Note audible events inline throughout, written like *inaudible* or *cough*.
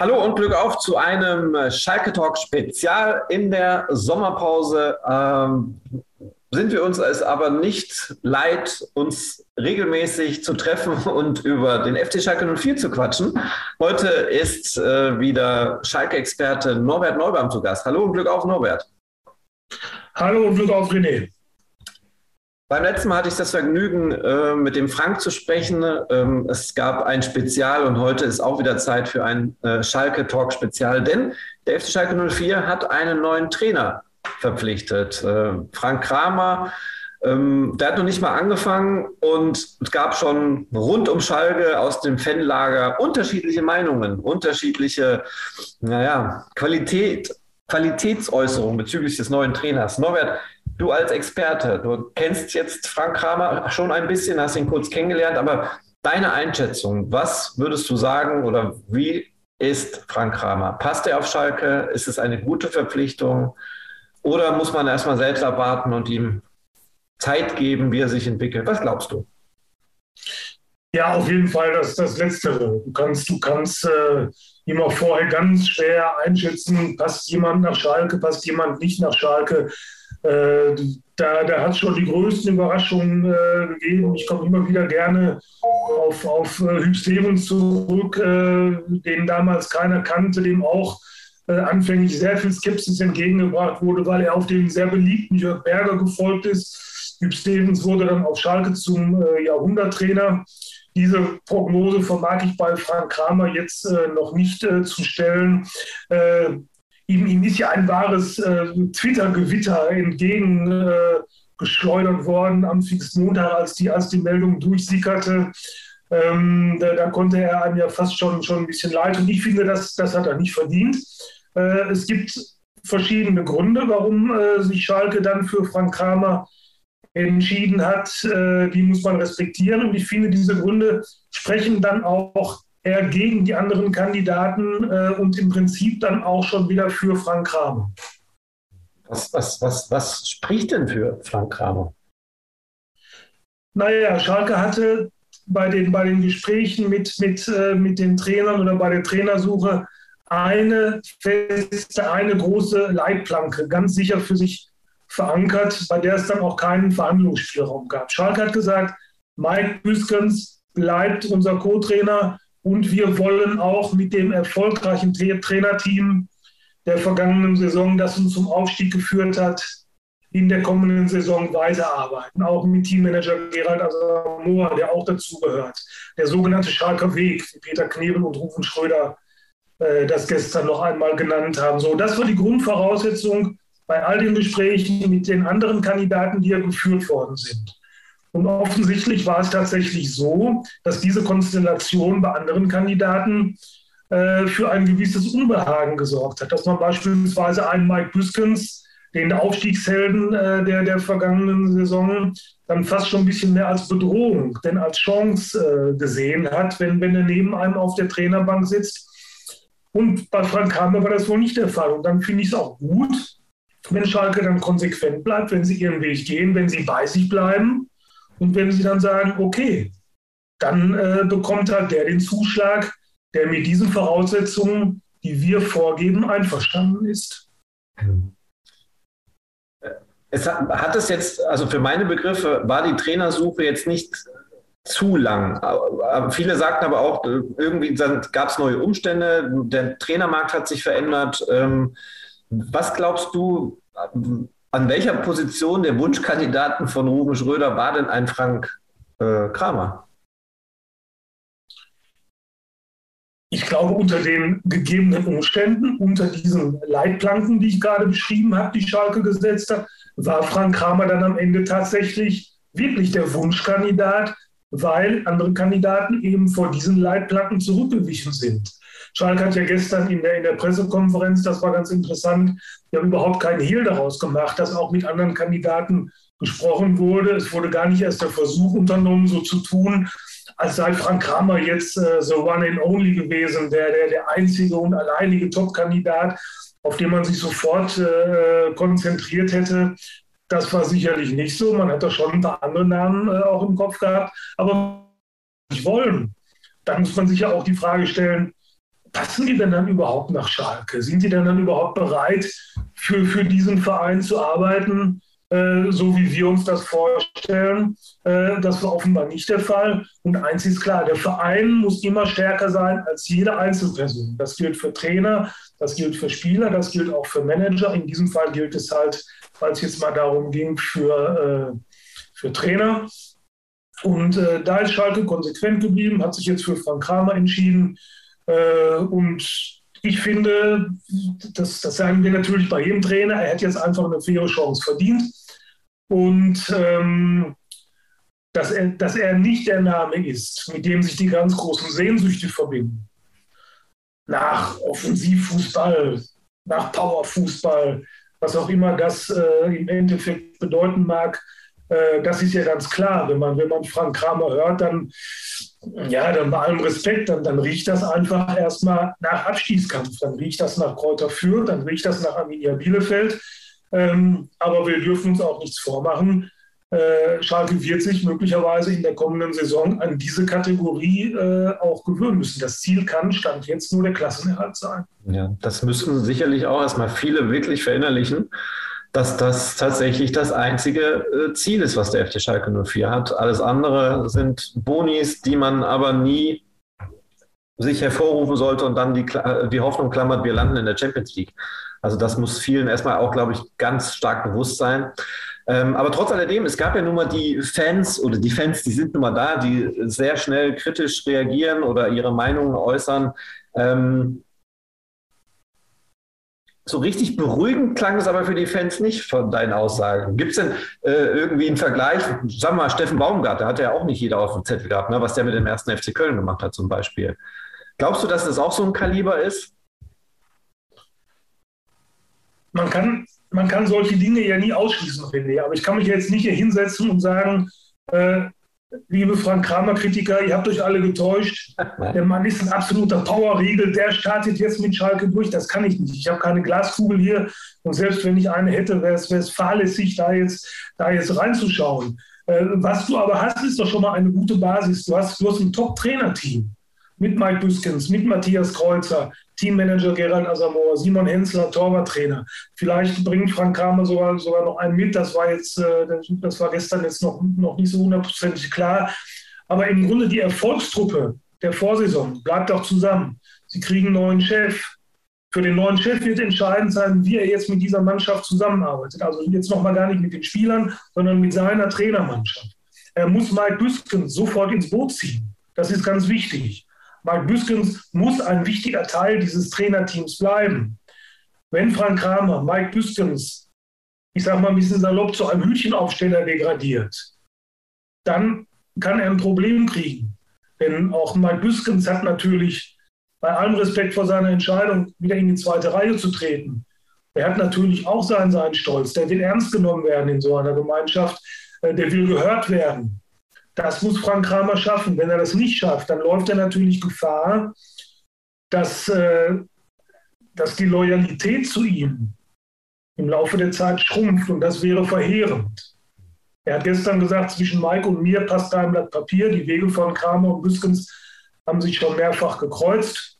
Hallo und Glück auf zu einem Schalke Talk Spezial in der Sommerpause. Ähm, sind wir uns es aber nicht leid, uns regelmäßig zu treffen *laughs* und über den FC Schalke 04 zu quatschen. Heute ist äh, wieder Schalke-Experte Norbert Neubaum zu Gast. Hallo und Glück auf, Norbert. Hallo und Glück auf, René. Beim letzten Mal hatte ich das Vergnügen, äh, mit dem Frank zu sprechen. Ähm, es gab ein Spezial und heute ist auch wieder Zeit für ein äh, Schalke-Talk-Spezial, denn der FC Schalke 04 hat einen neuen Trainer verpflichtet. Äh, Frank Kramer, ähm, der hat noch nicht mal angefangen und es gab schon rund um Schalke aus dem Fanlager unterschiedliche Meinungen, unterschiedliche, naja, Qualität, Qualitätsäußerungen bezüglich des neuen Trainers. Norbert, du als Experte, du kennst jetzt Frank Kramer schon ein bisschen, hast ihn kurz kennengelernt, aber deine Einschätzung, was würdest du sagen oder wie ist Frank Kramer? Passt er auf Schalke? Ist es eine gute Verpflichtung? Oder muss man erstmal selbst abwarten und ihm Zeit geben, wie er sich entwickelt? Was glaubst du? Ja, auf jeden Fall das, das Letztere. Du kannst, du kannst äh, immer vorher ganz schwer einschätzen, passt jemand nach Schalke, passt jemand nicht nach Schalke. Äh, da, da hat es schon die größten Überraschungen äh, gegeben. Ich komme immer wieder gerne auf, auf äh, Hüb Stevens zurück, äh, den damals keiner kannte, dem auch äh, anfänglich sehr viel Skepsis entgegengebracht wurde, weil er auf den sehr beliebten Jörg Berger gefolgt ist. Hüb Stevens wurde dann auf Schalke zum Jahrhunderttrainer. Diese Prognose vermag ich bei Frank Kramer jetzt äh, noch nicht äh, zu stellen. Äh, ihm, ihm ist ja ein wahres äh, Twitter-Gewitter entgegengeschleudert äh, worden am Pfingstmontag, als die, als die Meldung durchsickerte. Ähm, da, da, konnte er einem ja fast schon, schon ein bisschen leid. Und ich finde, das, das hat er nicht verdient. Äh, es gibt verschiedene Gründe, warum äh, sich Schalke dann für Frank Kramer entschieden hat. Äh, die muss man respektieren. Und ich finde, diese Gründe sprechen dann auch er gegen die anderen Kandidaten äh, und im Prinzip dann auch schon wieder für Frank Kramer. Was, was, was, was spricht denn für Frank Kramer? Naja, Schalke hatte bei den, bei den Gesprächen mit, mit, äh, mit den Trainern oder bei der Trainersuche eine feste, eine große Leitplanke ganz sicher für sich verankert, bei der es dann auch keinen Verhandlungsspielraum gab. Schalke hat gesagt, Mike Büskens bleibt unser Co-Trainer und wir wollen auch mit dem erfolgreichen Trainerteam der vergangenen Saison, das uns zum Aufstieg geführt hat, in der kommenden Saison weiterarbeiten. Auch mit Teammanager Gerald Asamoah, der auch dazugehört. Der sogenannte Schalker Weg, wie Peter Knebel und Rufen Schröder äh, das gestern noch einmal genannt haben. So, das war die Grundvoraussetzung bei all den Gesprächen mit den anderen Kandidaten, die ja geführt worden sind. Und offensichtlich war es tatsächlich so, dass diese Konstellation bei anderen Kandidaten äh, für ein gewisses Unbehagen gesorgt hat. Dass man beispielsweise einen Mike Büskens, den Aufstiegshelden äh, der, der vergangenen Saison, dann fast schon ein bisschen mehr als Bedrohung, denn als Chance äh, gesehen hat, wenn, wenn er neben einem auf der Trainerbank sitzt. Und bei Frank Kramer war das wohl nicht der Fall. Und dann finde ich es auch gut, wenn Schalke dann konsequent bleibt, wenn sie ihren Weg gehen, wenn sie bei sich bleiben und wenn Sie dann sagen, okay, dann äh, bekommt halt der den Zuschlag, der mit diesen Voraussetzungen, die wir vorgeben, einverstanden ist. Es hat, hat es jetzt, also für meine Begriffe, war die Trainersuche jetzt nicht zu lang. Viele sagten aber auch, irgendwie gab es neue Umstände, der Trainermarkt hat sich verändert. Ähm, was glaubst du, an welcher Position der Wunschkandidaten von Ruben Schröder war denn ein Frank äh, Kramer? Ich glaube, unter den gegebenen Umständen, unter diesen Leitplanken, die ich gerade beschrieben habe, die Schalke gesetzt hat, war Frank Kramer dann am Ende tatsächlich wirklich der Wunschkandidat, weil andere Kandidaten eben vor diesen Leitplanken zurückgewichen sind. Schalke hat ja gestern in der, in der Pressekonferenz, das war ganz interessant, wir haben überhaupt keinen Hehl daraus gemacht, dass auch mit anderen Kandidaten gesprochen wurde. Es wurde gar nicht erst der Versuch unternommen, so zu tun, als sei Frank Kramer jetzt äh, the one and only gewesen, der, der, der einzige und alleinige Top-Kandidat, auf den man sich sofort äh, konzentriert hätte. Das war sicherlich nicht so. Man hat da schon ein paar andere Namen äh, auch im Kopf gehabt. Aber nicht wollen, dann muss man sich ja auch die Frage stellen, passen die denn dann überhaupt nach Schalke? Sind die denn dann überhaupt bereit, für, für diesen Verein zu arbeiten? Äh, so wie wir uns das vorstellen. Äh, das war offenbar nicht der Fall. Und eins ist klar, der Verein muss immer stärker sein als jede Einzelperson. Das gilt für Trainer, das gilt für Spieler, das gilt auch für Manager. In diesem Fall gilt es halt, weil es jetzt mal darum ging, für, äh, für Trainer. Und äh, da ist Schalke konsequent geblieben, hat sich jetzt für Frank Kramer entschieden. Äh, und ich finde, das, das sagen wir natürlich bei jedem Trainer, er hat jetzt einfach eine faire Chance verdient. Und ähm, dass, er, dass er nicht der Name ist, mit dem sich die ganz großen Sehnsüchte verbinden. Nach Offensivfußball, nach Powerfußball, was auch immer das äh, im Endeffekt bedeuten mag, äh, das ist ja ganz klar. Wenn man, wenn man Frank Kramer hört, dann, ja, dann bei allem Respekt, dann, dann riecht das einfach erstmal nach Abstiegskampf. Dann riecht das nach Kräuter Fürth, dann riecht das nach Arminia Bielefeld. Ähm, aber wir dürfen uns auch nichts vormachen. Äh, Schalke wird sich möglicherweise in der kommenden Saison an diese Kategorie äh, auch gewöhnen müssen. Das Ziel kann, stand jetzt nur der Klassenerhalt sein. Ja, das müssen sicherlich auch erstmal viele wirklich verinnerlichen dass das tatsächlich das einzige äh, Ziel ist, was der FC Schalke 04 hat. Alles andere sind Bonis, die man aber nie sich hervorrufen sollte und dann die, äh, die Hoffnung klammert, wir landen in der Champions League. Also das muss vielen erstmal auch, glaube ich, ganz stark bewusst sein. Ähm, aber trotz alledem, es gab ja nun mal die Fans oder die Fans, die sind nun mal da, die sehr schnell kritisch reagieren oder ihre Meinungen äußern. Ähm, so richtig beruhigend klang es aber für die Fans nicht von deinen Aussagen. Gibt es denn äh, irgendwie einen Vergleich? Sag mal, Steffen Baumgart, der hat ja auch nicht jeder auf dem Zettel gehabt, ne, was der mit dem ersten FC Köln gemacht hat zum Beispiel. Glaubst du, dass das auch so ein Kaliber ist? Man kann, man kann solche Dinge ja nie ausschließen, René. Aber ich kann mich jetzt nicht hier hinsetzen und sagen, äh, liebe Frank Kramer-Kritiker, ihr habt euch alle getäuscht. Der Mann ist ein absoluter Powerriegel, der startet jetzt mit Schalke durch. Das kann ich nicht. Ich habe keine Glaskugel hier und selbst wenn ich eine hätte, wäre es fahrlässig, da jetzt, da jetzt reinzuschauen. Äh, was du aber hast, ist doch schon mal eine gute Basis. Du hast, du hast ein Top-Trainerteam mit Mike Büskens, mit Matthias Kreuzer, Teammanager Gerald Asamoah, Simon Hensler, Torwarttrainer. Vielleicht bringt Frank Kramer sogar, sogar noch einen mit. Das war jetzt, äh, das war gestern jetzt noch, noch nicht so hundertprozentig klar. Aber im Grunde die Erfolgstruppe der Vorsaison bleibt auch zusammen. Sie kriegen einen neuen Chef. Für den neuen Chef wird entscheidend sein, wie er jetzt mit dieser Mannschaft zusammenarbeitet. Also jetzt nochmal gar nicht mit den Spielern, sondern mit seiner Trainermannschaft. Er muss Mike Büskens sofort ins Boot ziehen. Das ist ganz wichtig. Mark Büskens muss ein wichtiger Teil dieses Trainerteams bleiben. Wenn Frank Kramer Mike Büskens, ich sage mal ein bisschen salopp, zu einem Hütchenaufsteller degradiert, dann kann er ein Problem kriegen. Denn auch Mike Büskens hat natürlich bei allem Respekt vor seiner Entscheidung, wieder in die zweite Reihe zu treten, er hat natürlich auch seinen, seinen Stolz. Der will ernst genommen werden in so einer Gemeinschaft. Äh, der will gehört werden. Das muss Frank Kramer schaffen. Wenn er das nicht schafft, dann läuft er natürlich Gefahr, dass, äh, dass die Loyalität zu ihm im Laufe der Zeit schrumpft und das wäre verheerend. Er hat gestern gesagt, zwischen Mike und mir passt da ein Blatt Papier. Die Wege von Kramer und Büskens haben sich schon mehrfach gekreuzt.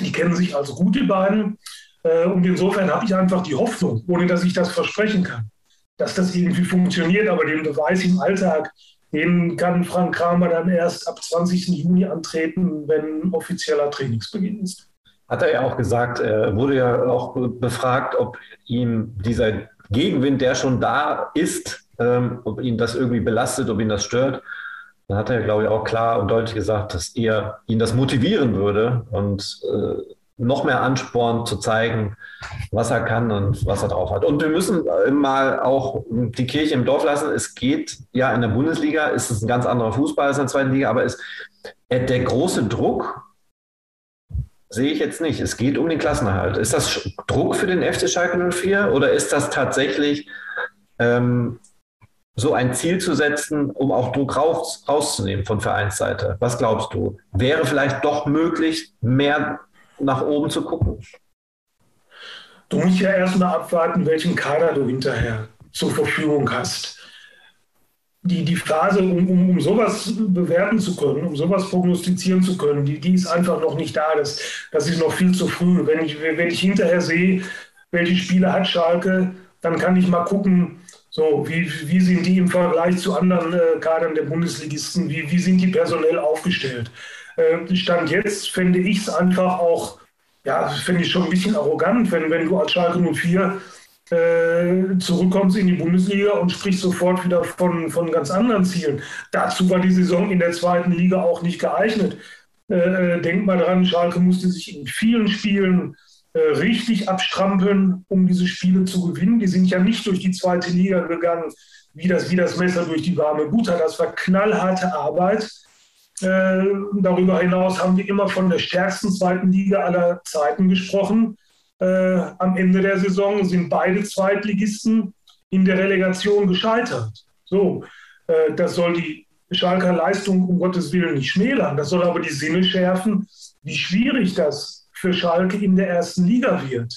Die kennen sich also gut, die beiden. Äh, und insofern habe ich einfach die Hoffnung, ohne dass ich das versprechen kann, dass das irgendwie funktioniert. Aber den Beweis im Alltag, den kann Frank Kramer dann erst ab 20. Juni antreten, wenn offizieller Trainingsbeginn ist. Hat er ja auch gesagt, er wurde ja auch befragt, ob ihm dieser Gegenwind, der schon da ist, ähm, ob ihn das irgendwie belastet, ob ihn das stört. Dann hat er, glaube ich, auch klar und deutlich gesagt, dass er ihn das motivieren würde und äh, noch mehr Ansporn zu zeigen, was er kann und was er drauf hat. Und wir müssen mal auch die Kirche im Dorf lassen. Es geht ja in der Bundesliga, ist es ein ganz anderer Fußball als in der zweiten Liga, aber es, äh, der große Druck sehe ich jetzt nicht. Es geht um den Klassenerhalt. Ist das Druck für den FC Schalke 04 oder ist das tatsächlich ähm, so ein Ziel zu setzen, um auch Druck raus, rauszunehmen von Vereinsseite? Was glaubst du? Wäre vielleicht doch möglich, mehr nach oben zu gucken? Du musst ja erstmal abwarten, welchen Kader du hinterher zur Verfügung hast. die, die Phase, um, um, um sowas bewerten zu können, um sowas prognostizieren zu können, die, die ist einfach noch nicht da. Das, das ist noch viel zu früh. Wenn ich, wenn ich hinterher sehe, welche Spiele hat Schalke, dann kann ich mal gucken, so, wie, wie sind die im Vergleich zu anderen äh, Kadern der Bundesligisten, wie, wie sind die personell aufgestellt? Äh, Stand jetzt fände ich es einfach auch, ja, finde ich schon ein bisschen arrogant, wenn, wenn du als Schalke 04 äh, zurückkommst in die Bundesliga und sprichst sofort wieder von, von ganz anderen Zielen. Dazu war die Saison in der zweiten Liga auch nicht geeignet. Äh, äh denk mal dran, Schalke musste sich in vielen Spielen äh, richtig abstrampeln, um diese Spiele zu gewinnen. Die sind ja nicht durch die zweite Liga gegangen, wie das, wie das Messer durch die warme Butter. Das war knallharte Arbeit. Äh, darüber hinaus haben wir immer von der stärksten zweiten Liga aller Zeiten gesprochen. Äh, am Ende der Saison sind beide Zweitligisten in der Relegation gescheitert. So, äh, das soll die Schalker Leistung um Gottes Willen nicht schmälern. Das soll aber die Sinne schärfen, wie schwierig das für Schalke in der ersten Liga wird.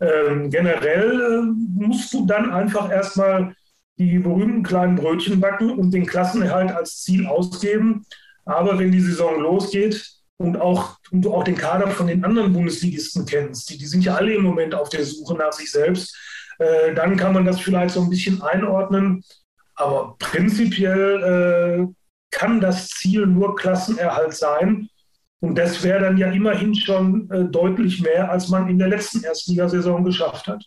Ähm, generell äh, musst du dann einfach erstmal die berühmten kleinen Brötchen backen und den Klassenerhalt als Ziel ausgeben. Aber wenn die Saison losgeht, und auch, und du auch den Kader von den anderen Bundesligisten kennst, die, die sind ja alle im Moment auf der Suche nach sich selbst, äh, dann kann man das vielleicht so ein bisschen einordnen. Aber prinzipiell äh, kann das Ziel nur Klassenerhalt sein. Und das wäre dann ja immerhin schon äh, deutlich mehr, als man in der letzten Erstligasaison geschafft hat.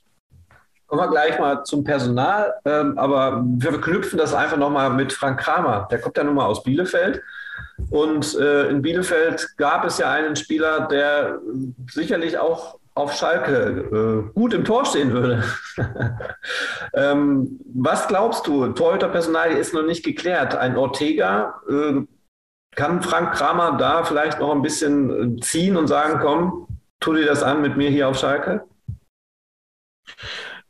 Kommen wir gleich mal zum Personal, ähm, aber wir verknüpfen das einfach nochmal mit Frank Kramer. Der kommt ja nun mal aus Bielefeld und äh, in Bielefeld gab es ja einen Spieler, der sicherlich auch auf Schalke äh, gut im Tor stehen würde. *laughs* ähm, was glaubst du? Torhüterpersonal ist noch nicht geklärt. Ein Ortega, äh, kann Frank Kramer da vielleicht noch ein bisschen äh, ziehen und sagen, komm, tu dir das an mit mir hier auf Schalke?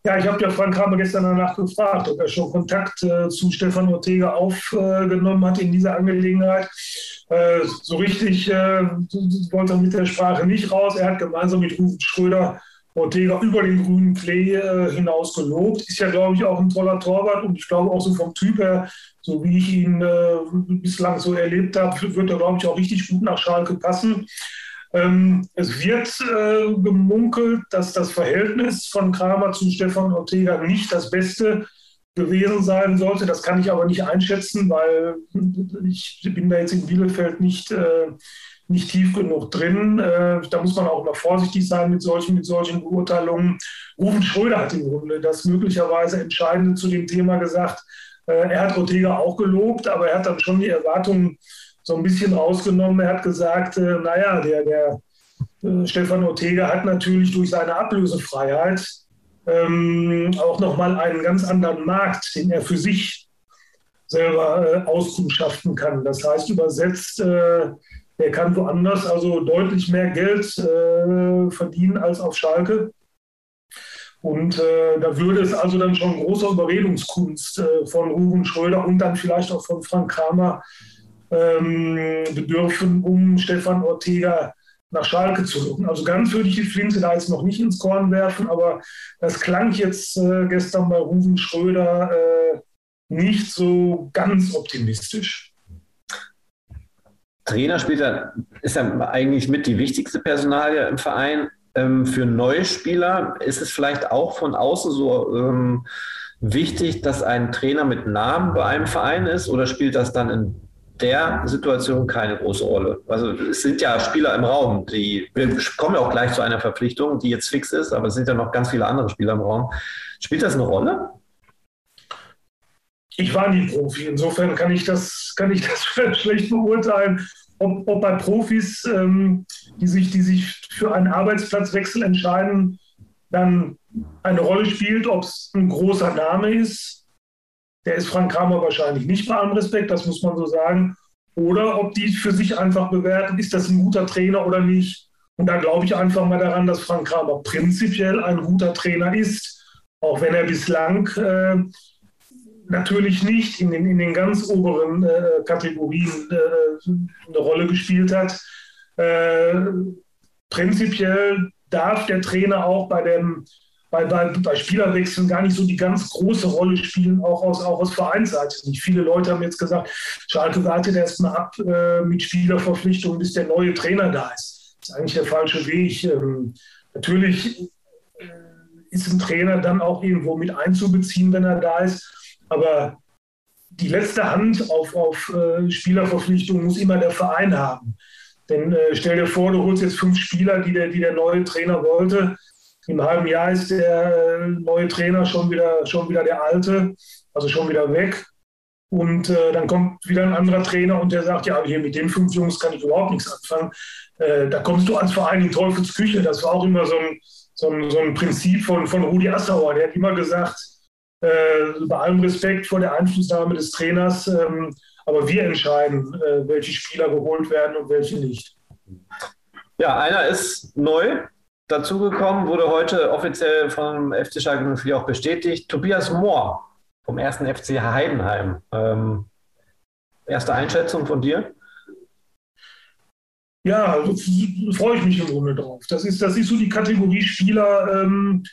Ja, ich habe ja Frank Kramer gestern danach gefragt, ob er schon Kontakt äh, zu Stefan Ortega aufgenommen äh, hat in dieser Angelegenheit. Äh, so richtig äh, wollte er mit der Sprache nicht raus. Er hat gemeinsam mit Rufen Schröder Ortega über den grünen Klee äh, hinaus gelobt. Ist ja, glaube ich, auch ein toller Torwart und ich glaube auch so vom Typ her, so wie ich ihn äh, bislang so erlebt habe, wird er, glaube ich, auch richtig gut nach Schalke passen. Ähm, es wird äh, gemunkelt, dass das Verhältnis von Kramer zu Stefan Ortega nicht das beste gewesen sein sollte. Das kann ich aber nicht einschätzen, weil ich bin da jetzt in Bielefeld nicht, äh, nicht tief genug drin. Äh, da muss man auch immer vorsichtig sein mit solchen, mit solchen Beurteilungen. Rufen Schröder hat im Grunde das möglicherweise Entscheidende zu dem Thema gesagt. Äh, er hat Ortega auch gelobt, aber er hat dann schon die Erwartungen so ein bisschen rausgenommen. Er hat gesagt, äh, naja, der, der äh, Stefan Ortega hat natürlich durch seine Ablösefreiheit ähm, auch nochmal einen ganz anderen Markt, den er für sich selber äh, auskundschaften kann. Das heißt übersetzt, äh, er kann woanders also deutlich mehr Geld äh, verdienen als auf Schalke. Und äh, da würde es also dann schon großer Überredungskunst äh, von Ruben Schröder und dann vielleicht auch von Frank Kramer ähm, bedürfen, um Stefan Ortega nach Schalke zu locken. Also ganz würde ich die Flinte da jetzt noch nicht ins Korn werfen, aber das klang jetzt äh, gestern bei Ruven Schröder äh, nicht so ganz optimistisch. Trainer spielt er, ist ja eigentlich mit die wichtigste Personalie im Verein. Ähm, für neue Spieler ist es vielleicht auch von außen so ähm, wichtig, dass ein Trainer mit Namen bei einem Verein ist oder spielt das dann in der Situation keine große Rolle. Also es sind ja Spieler im Raum, die, wir kommen ja auch gleich zu einer Verpflichtung, die jetzt fix ist, aber es sind ja noch ganz viele andere Spieler im Raum. Spielt das eine Rolle? Ich war nie Profi, insofern kann ich das, kann ich das *laughs* schlecht beurteilen, ob, ob bei Profis, ähm, die, sich, die sich für einen Arbeitsplatzwechsel entscheiden, dann eine Rolle spielt, ob es ein großer Name ist der ist Frank Kramer wahrscheinlich nicht bei allem Respekt, das muss man so sagen. Oder ob die für sich einfach bewerten, ist das ein guter Trainer oder nicht. Und da glaube ich einfach mal daran, dass Frank Kramer prinzipiell ein guter Trainer ist, auch wenn er bislang äh, natürlich nicht in den, in den ganz oberen äh, Kategorien äh, eine Rolle gespielt hat. Äh, prinzipiell darf der Trainer auch bei dem bei, bei, bei Spielerwechseln gar nicht so die ganz große Rolle spielen, auch aus, auch aus Vereinsseite. Nicht viele Leute haben jetzt gesagt, Schalke wartet erstmal ab äh, mit Spielerverpflichtungen, bis der neue Trainer da ist. Das ist eigentlich der falsche Weg. Ähm, natürlich äh, ist ein Trainer dann auch irgendwo mit einzubeziehen, wenn er da ist. Aber die letzte Hand auf, auf äh, Spielerverpflichtungen muss immer der Verein haben. Denn äh, stell dir vor, du holst jetzt fünf Spieler, die der, die der neue Trainer wollte im halben Jahr ist der äh, neue Trainer schon wieder, schon wieder der alte, also schon wieder weg. Und äh, dann kommt wieder ein anderer Trainer und der sagt, ja, hier mit den fünf Jungs kann ich überhaupt nichts anfangen. Äh, da kommst du als Verein in Teufelsküche. Das war auch immer so ein, so ein, so ein Prinzip von, von Rudi Assauer. Der hat immer gesagt, äh, bei allem Respekt vor der Einflussnahme des Trainers, ähm, aber wir entscheiden, äh, welche Spieler geholt werden und welche nicht. Ja, einer ist neu, dazugekommen, wurde heute offiziell vom FC Schalke 04 auch bestätigt. Tobias Mohr vom ersten FC Heidenheim. Ähm, erste Einschätzung von dir? Ja, also, freue ich mich im Grunde drauf. Das ist, das ist so die Kategorie Spieler ähm,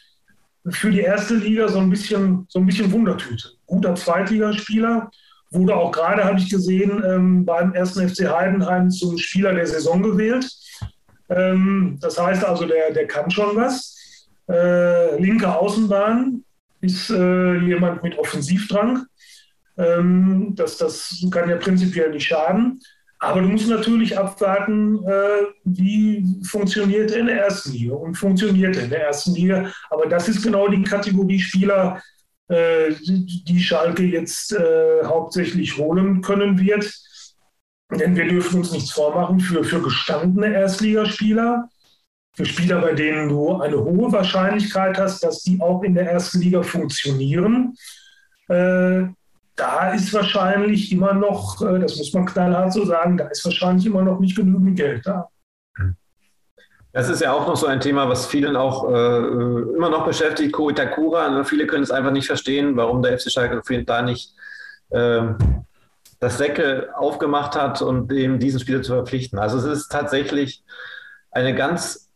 für die erste Liga so ein bisschen, so ein bisschen Wundertüte. Guter Zweitligaspieler, wurde auch gerade, habe ich gesehen, ähm, beim ersten FC Heidenheim zum Spieler der Saison gewählt. Ähm, das heißt also, der, der kann schon was. Äh, linke Außenbahn ist äh, jemand mit Offensivdrang. Ähm, das, das kann ja prinzipiell nicht schaden. Aber du musst natürlich abwarten, äh, wie funktioniert er in der ersten Liga und funktioniert er in der ersten Liga. Aber das ist genau die Kategorie Spieler, äh, die Schalke jetzt äh, hauptsächlich holen können wird. Denn wir dürfen uns nichts vormachen für, für gestandene Erstligaspieler, für Spieler, bei denen du eine hohe Wahrscheinlichkeit hast, dass die auch in der ersten Liga funktionieren. Äh, da ist wahrscheinlich immer noch, äh, das muss man knallhart so sagen, da ist wahrscheinlich immer noch nicht genügend Geld da. Das ist ja auch noch so ein Thema, was vielen auch äh, immer noch beschäftigt, Ko Itakura. Viele können es einfach nicht verstehen, warum der FC Schalke da nicht äh, das Säcke aufgemacht hat und eben diesen Spieler zu verpflichten. Also es ist tatsächlich eine ganz,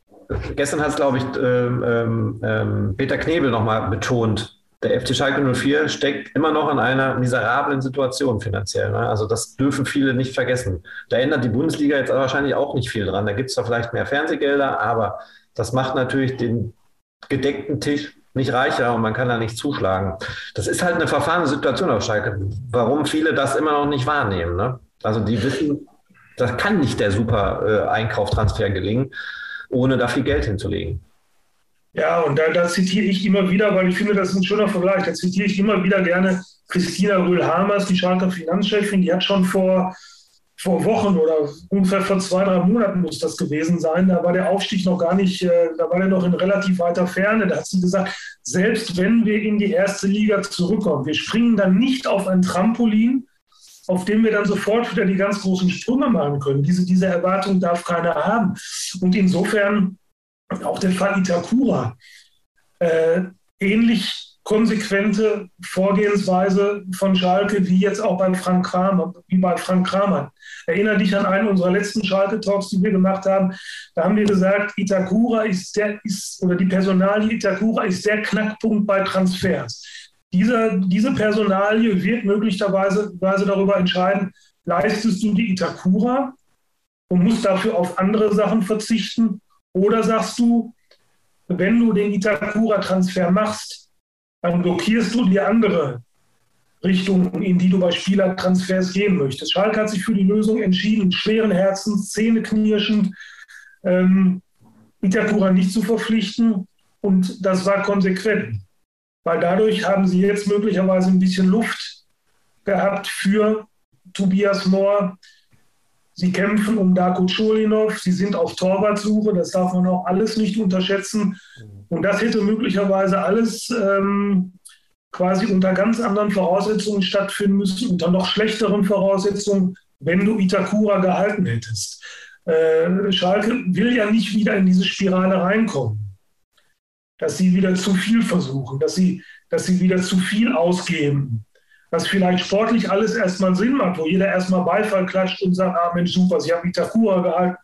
gestern hat es, glaube ich, ähm, ähm, ähm Peter Knebel nochmal betont, der FC Schalke 04 steckt immer noch in einer miserablen Situation finanziell. Ne? Also das dürfen viele nicht vergessen. Da ändert die Bundesliga jetzt wahrscheinlich auch nicht viel dran. Da gibt es zwar vielleicht mehr Fernsehgelder, aber das macht natürlich den gedeckten Tisch nicht reicher und man kann da nicht zuschlagen. Das ist halt eine verfahrene Situation auf Schalke, warum viele das immer noch nicht wahrnehmen. Ne? Also die wissen, das kann nicht der super äh, Einkaufstransfer gelingen, ohne da viel Geld hinzulegen. Ja, und da, da, zitiere ich immer wieder, weil ich finde, das ist ein schöner Vergleich, da zitiere ich immer wieder gerne Christina Rühl-Hamers, die Schalker Finanzchefin, die hat schon vor vor Wochen oder ungefähr vor zwei, drei Monaten muss das gewesen sein. Da war der Aufstieg noch gar nicht, äh, da war der noch in relativ weiter Ferne. Da hat sie gesagt, selbst wenn wir in die erste Liga zurückkommen, wir springen dann nicht auf ein Trampolin, auf dem wir dann sofort wieder die ganz großen Sprünge machen können. Diese, diese Erwartung darf keiner haben. Und insofern auch der Fall Itakura. Äh, ähnlich konsequente Vorgehensweise von Schalke, wie jetzt auch beim Frank Kramer, wie bei Frank Kramer. Erinnere dich an einen unserer letzten Schalke-Talks, die wir gemacht haben. Da haben wir gesagt, Itakura ist der, ist, oder die Personalie Itakura ist der Knackpunkt bei Transfers. Dieser, diese Personalie wird möglicherweise darüber entscheiden, leistest du die Itakura und musst dafür auf andere Sachen verzichten oder sagst du, wenn du den Itakura-Transfer machst, dann blockierst du die andere Richtung, in die du bei Spielertransfers gehen möchtest. Schalke hat sich für die Lösung entschieden, schweren Herzens, zähneknirschend, ähm, Itakura nicht zu verpflichten. Und das war konsequent, weil dadurch haben sie jetzt möglicherweise ein bisschen Luft gehabt für Tobias Mohr. Sie kämpfen um Darko Cholinov, sie sind auf Torwartsuche, das darf man auch alles nicht unterschätzen. Und das hätte möglicherweise alles ähm, quasi unter ganz anderen Voraussetzungen stattfinden müssen, unter noch schlechteren Voraussetzungen, wenn du Itakura gehalten hättest. Äh, Schalke will ja nicht wieder in diese Spirale reinkommen, dass sie wieder zu viel versuchen, dass sie, dass sie wieder zu viel ausgeben. Was vielleicht sportlich alles erstmal Sinn macht, wo jeder erstmal Beifall klatscht und sagt, ah Mensch, super, sie haben Itakura gehalten,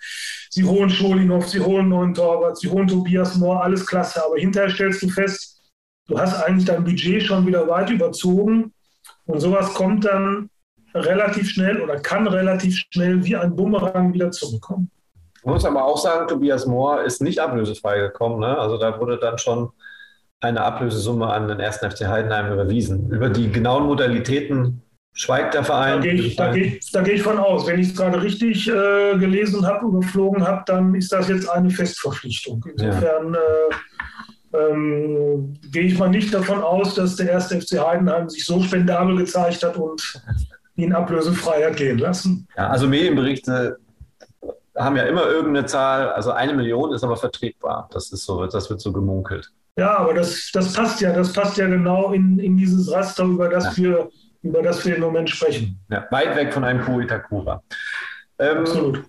sie holen Scholinov, sie holen neuen Torwart, sie holen Tobias Mohr, alles klasse. Aber hinterher stellst du fest, du hast eigentlich dein Budget schon wieder weit überzogen und sowas kommt dann relativ schnell oder kann relativ schnell wie ein Bumerang wieder zurückkommen. Ich muss aber auch sagen, Tobias Mohr ist nicht ablösefrei gekommen. Ne? Also da wurde dann schon eine Ablösesumme an den 1. FC Heidenheim überwiesen. Über die genauen Modalitäten schweigt der Verein. Da gehe ich, da geh, da geh ich von aus. Wenn ich es gerade richtig äh, gelesen habe, überflogen habe, dann ist das jetzt eine Festverpflichtung. Insofern ja. äh, ähm, gehe ich mal nicht davon aus, dass der 1. FC Heidenheim sich so spendabel gezeigt hat und ihn ablösefrei hat gehen lassen. Ja, also Medienberichte haben ja immer irgendeine Zahl, also eine Million ist aber vertretbar. Das ist so, das wird so gemunkelt. Ja, aber das, das passt ja, das passt ja genau in, in dieses Raster, über das, ja. wir, über das wir im Moment sprechen. Ja, weit weg von einem Kuitakura. Ähm, Absolut.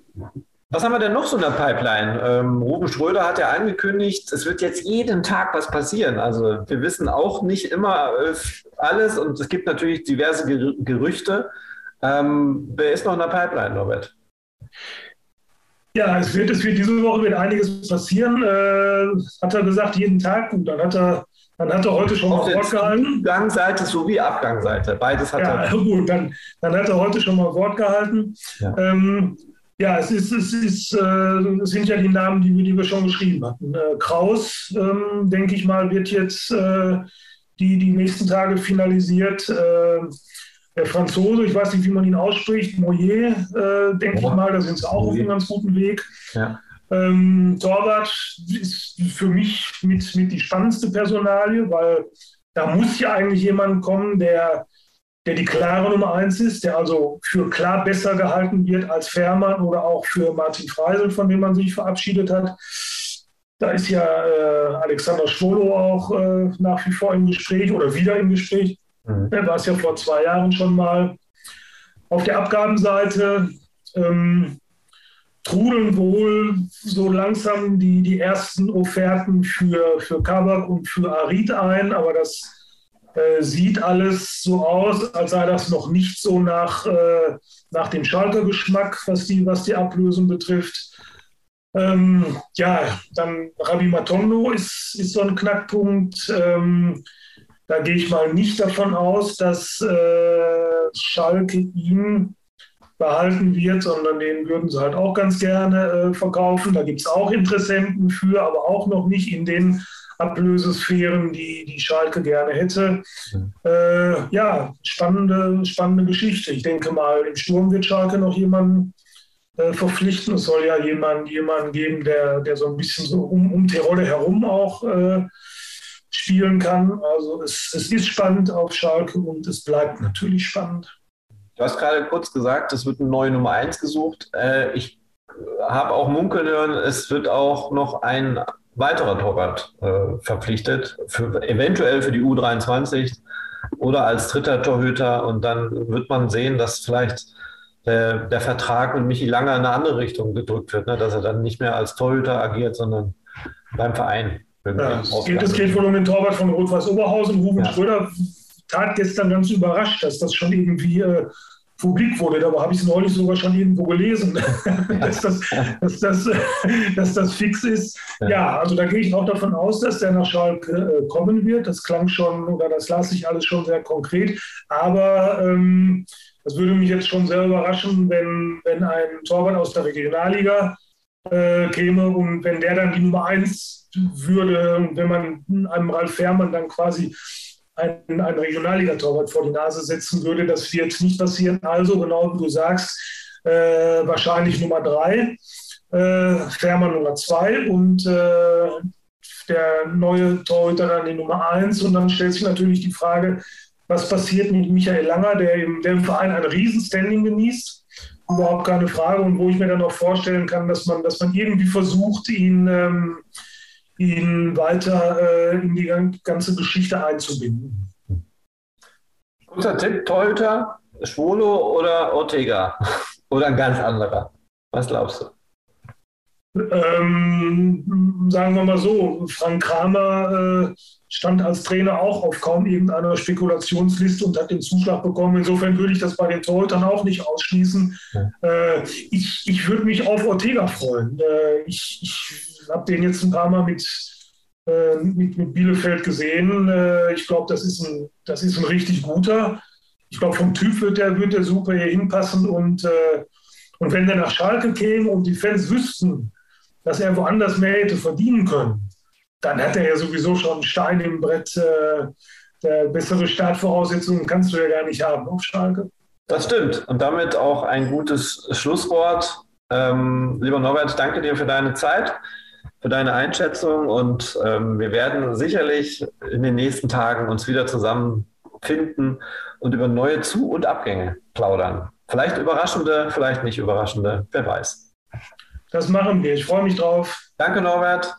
Was haben wir denn noch so in der Pipeline? Ähm, Ruben Schröder hat ja angekündigt, es wird jetzt jeden Tag was passieren. Also wir wissen auch nicht immer äh, alles und es gibt natürlich diverse Gerüchte. Ähm, wer ist noch in der Pipeline, Norbert? Ja, es wird, es wird diese Woche wird einiges passieren. Äh, hat er gesagt, jeden Tag. Und dann hat er, dann hat er heute schon Auf mal Wort gehalten. Gangseite sowie Abgangseite. Beides hat ja, er. *laughs* Gut, dann, dann hat er heute schon mal Wort gehalten. Ja, ähm, ja es, ist, es, ist, äh, es sind ja die Namen, die, die wir schon geschrieben hatten. Äh, Kraus, ähm, denke ich mal, wird jetzt äh, die, die nächsten Tage finalisiert. Äh, der Franzose, ich weiß nicht, wie man ihn ausspricht, Moyer, äh, denke ich mal, da sind sie auch auf einem ganz guten Weg. Ja. Ähm, Torwart ist für mich mit, mit die spannendste Personalie, weil da muss ja eigentlich jemand kommen, der, der die klare Nummer eins ist, der also für klar besser gehalten wird als Fährmann oder auch für Martin Freisel, von dem man sich verabschiedet hat. Da ist ja äh, Alexander Schwolo auch äh, nach wie vor im Gespräch oder wieder im Gespräch. Mhm. Er war es ja vor zwei Jahren schon mal. Auf der Abgabenseite ähm, trudeln wohl so langsam die, die ersten Offerten für, für Kabak und für Arid ein, aber das äh, sieht alles so aus, als sei das noch nicht so nach, äh, nach dem Schalker Geschmack, was die, was die Ablösung betrifft. Ähm, ja, dann Rabi Matondo ist, ist so ein Knackpunkt. Ähm, da gehe ich mal nicht davon aus, dass äh, Schalke ihn behalten wird, sondern den würden sie halt auch ganz gerne äh, verkaufen. Da gibt es auch Interessenten für, aber auch noch nicht in den Ablösesphären, die, die Schalke gerne hätte. Äh, ja, spannende, spannende Geschichte. Ich denke mal, im Sturm wird Schalke noch jemanden äh, verpflichten. Es soll ja jemanden, jemanden geben, der, der so ein bisschen so um, um Tirole herum auch äh, spielen kann. Also es, es ist spannend auf Schalke und es bleibt natürlich spannend. Du hast gerade kurz gesagt, es wird eine neue Nummer 1 gesucht. Äh, ich habe auch munkeln hören, es wird auch noch ein weiterer Torwart äh, verpflichtet, für, eventuell für die U23 oder als dritter Torhüter. Und dann wird man sehen, dass vielleicht der, der Vertrag mit Michi Langer in eine andere Richtung gedrückt wird, ne? dass er dann nicht mehr als Torhüter agiert, sondern beim Verein. Ja, es, geht, es geht wohl um den Torwart von Rot-Weiß Oberhausen. Ruben ja. Schröder tat gestern ganz überrascht, dass das schon irgendwie äh, publik wurde. Dabei habe ich es neulich sogar schon irgendwo gelesen, *laughs* dass, das, dass, das, *laughs* dass das fix ist. Ja. ja, also da gehe ich auch davon aus, dass der nach Schalke äh, kommen wird. Das klang schon oder das las ich alles schon sehr konkret. Aber ähm, das würde mich jetzt schon sehr überraschen, wenn, wenn ein Torwart aus der Regionalliga äh, käme und wenn der dann die Nummer 1 würde, wenn man einem Ralf Fährmann dann quasi einen, einen Regionalliga-Torwart vor die Nase setzen würde. Das wird nicht passieren. Also, genau wie du sagst, äh, wahrscheinlich Nummer drei, äh, Fährmann Nummer zwei und äh, der neue Torhüter dann die Nummer eins. Und dann stellt sich natürlich die Frage, was passiert mit Michael Langer, der im, der im Verein ein Riesenstanding genießt. Überhaupt keine Frage. Und wo ich mir dann auch vorstellen kann, dass man, dass man irgendwie versucht, ihn ähm, ihn weiter äh, in die ganze Geschichte einzubinden. Kurzer Tipp, Torhüter, Schwolo oder Ortega? *laughs* oder ein ganz anderer? Was glaubst du? Ähm, sagen wir mal so, Frank Kramer äh, stand als Trainer auch auf kaum irgendeiner Spekulationsliste und hat den Zuschlag bekommen. Insofern würde ich das bei den Torhütern auch nicht ausschließen. Ja. Äh, ich ich würde mich auf Ortega freuen. Äh, ich ich habe den jetzt ein paar Mal mit, äh, mit, mit, Bielefeld gesehen. Äh, ich glaube, das, ist ein, das ist ein richtig guter. Ich glaube, vom Typ wird der, wird der super hier hinpassen. Und, äh, und wenn der nach Schalke käme und die Fans wüssten, dass er woanders mehr hätte verdienen können, dann hat er ja sowieso schon einen Stein im Brett. Äh, bessere Startvoraussetzungen kannst du ja gar nicht haben auf Schalke. Das stimmt. Und damit auch ein gutes Schlusswort. Ähm, lieber Norbert, danke dir für deine Zeit, für deine Einschätzung und ähm, wir werden sicherlich in den nächsten Tagen uns wieder zusammenfinden und über neue Zu- und Abgänge plaudern. Vielleicht überraschende, vielleicht nicht überraschende, wer weiß. Das machen wir. Ich freue mich drauf. Danke, Norbert.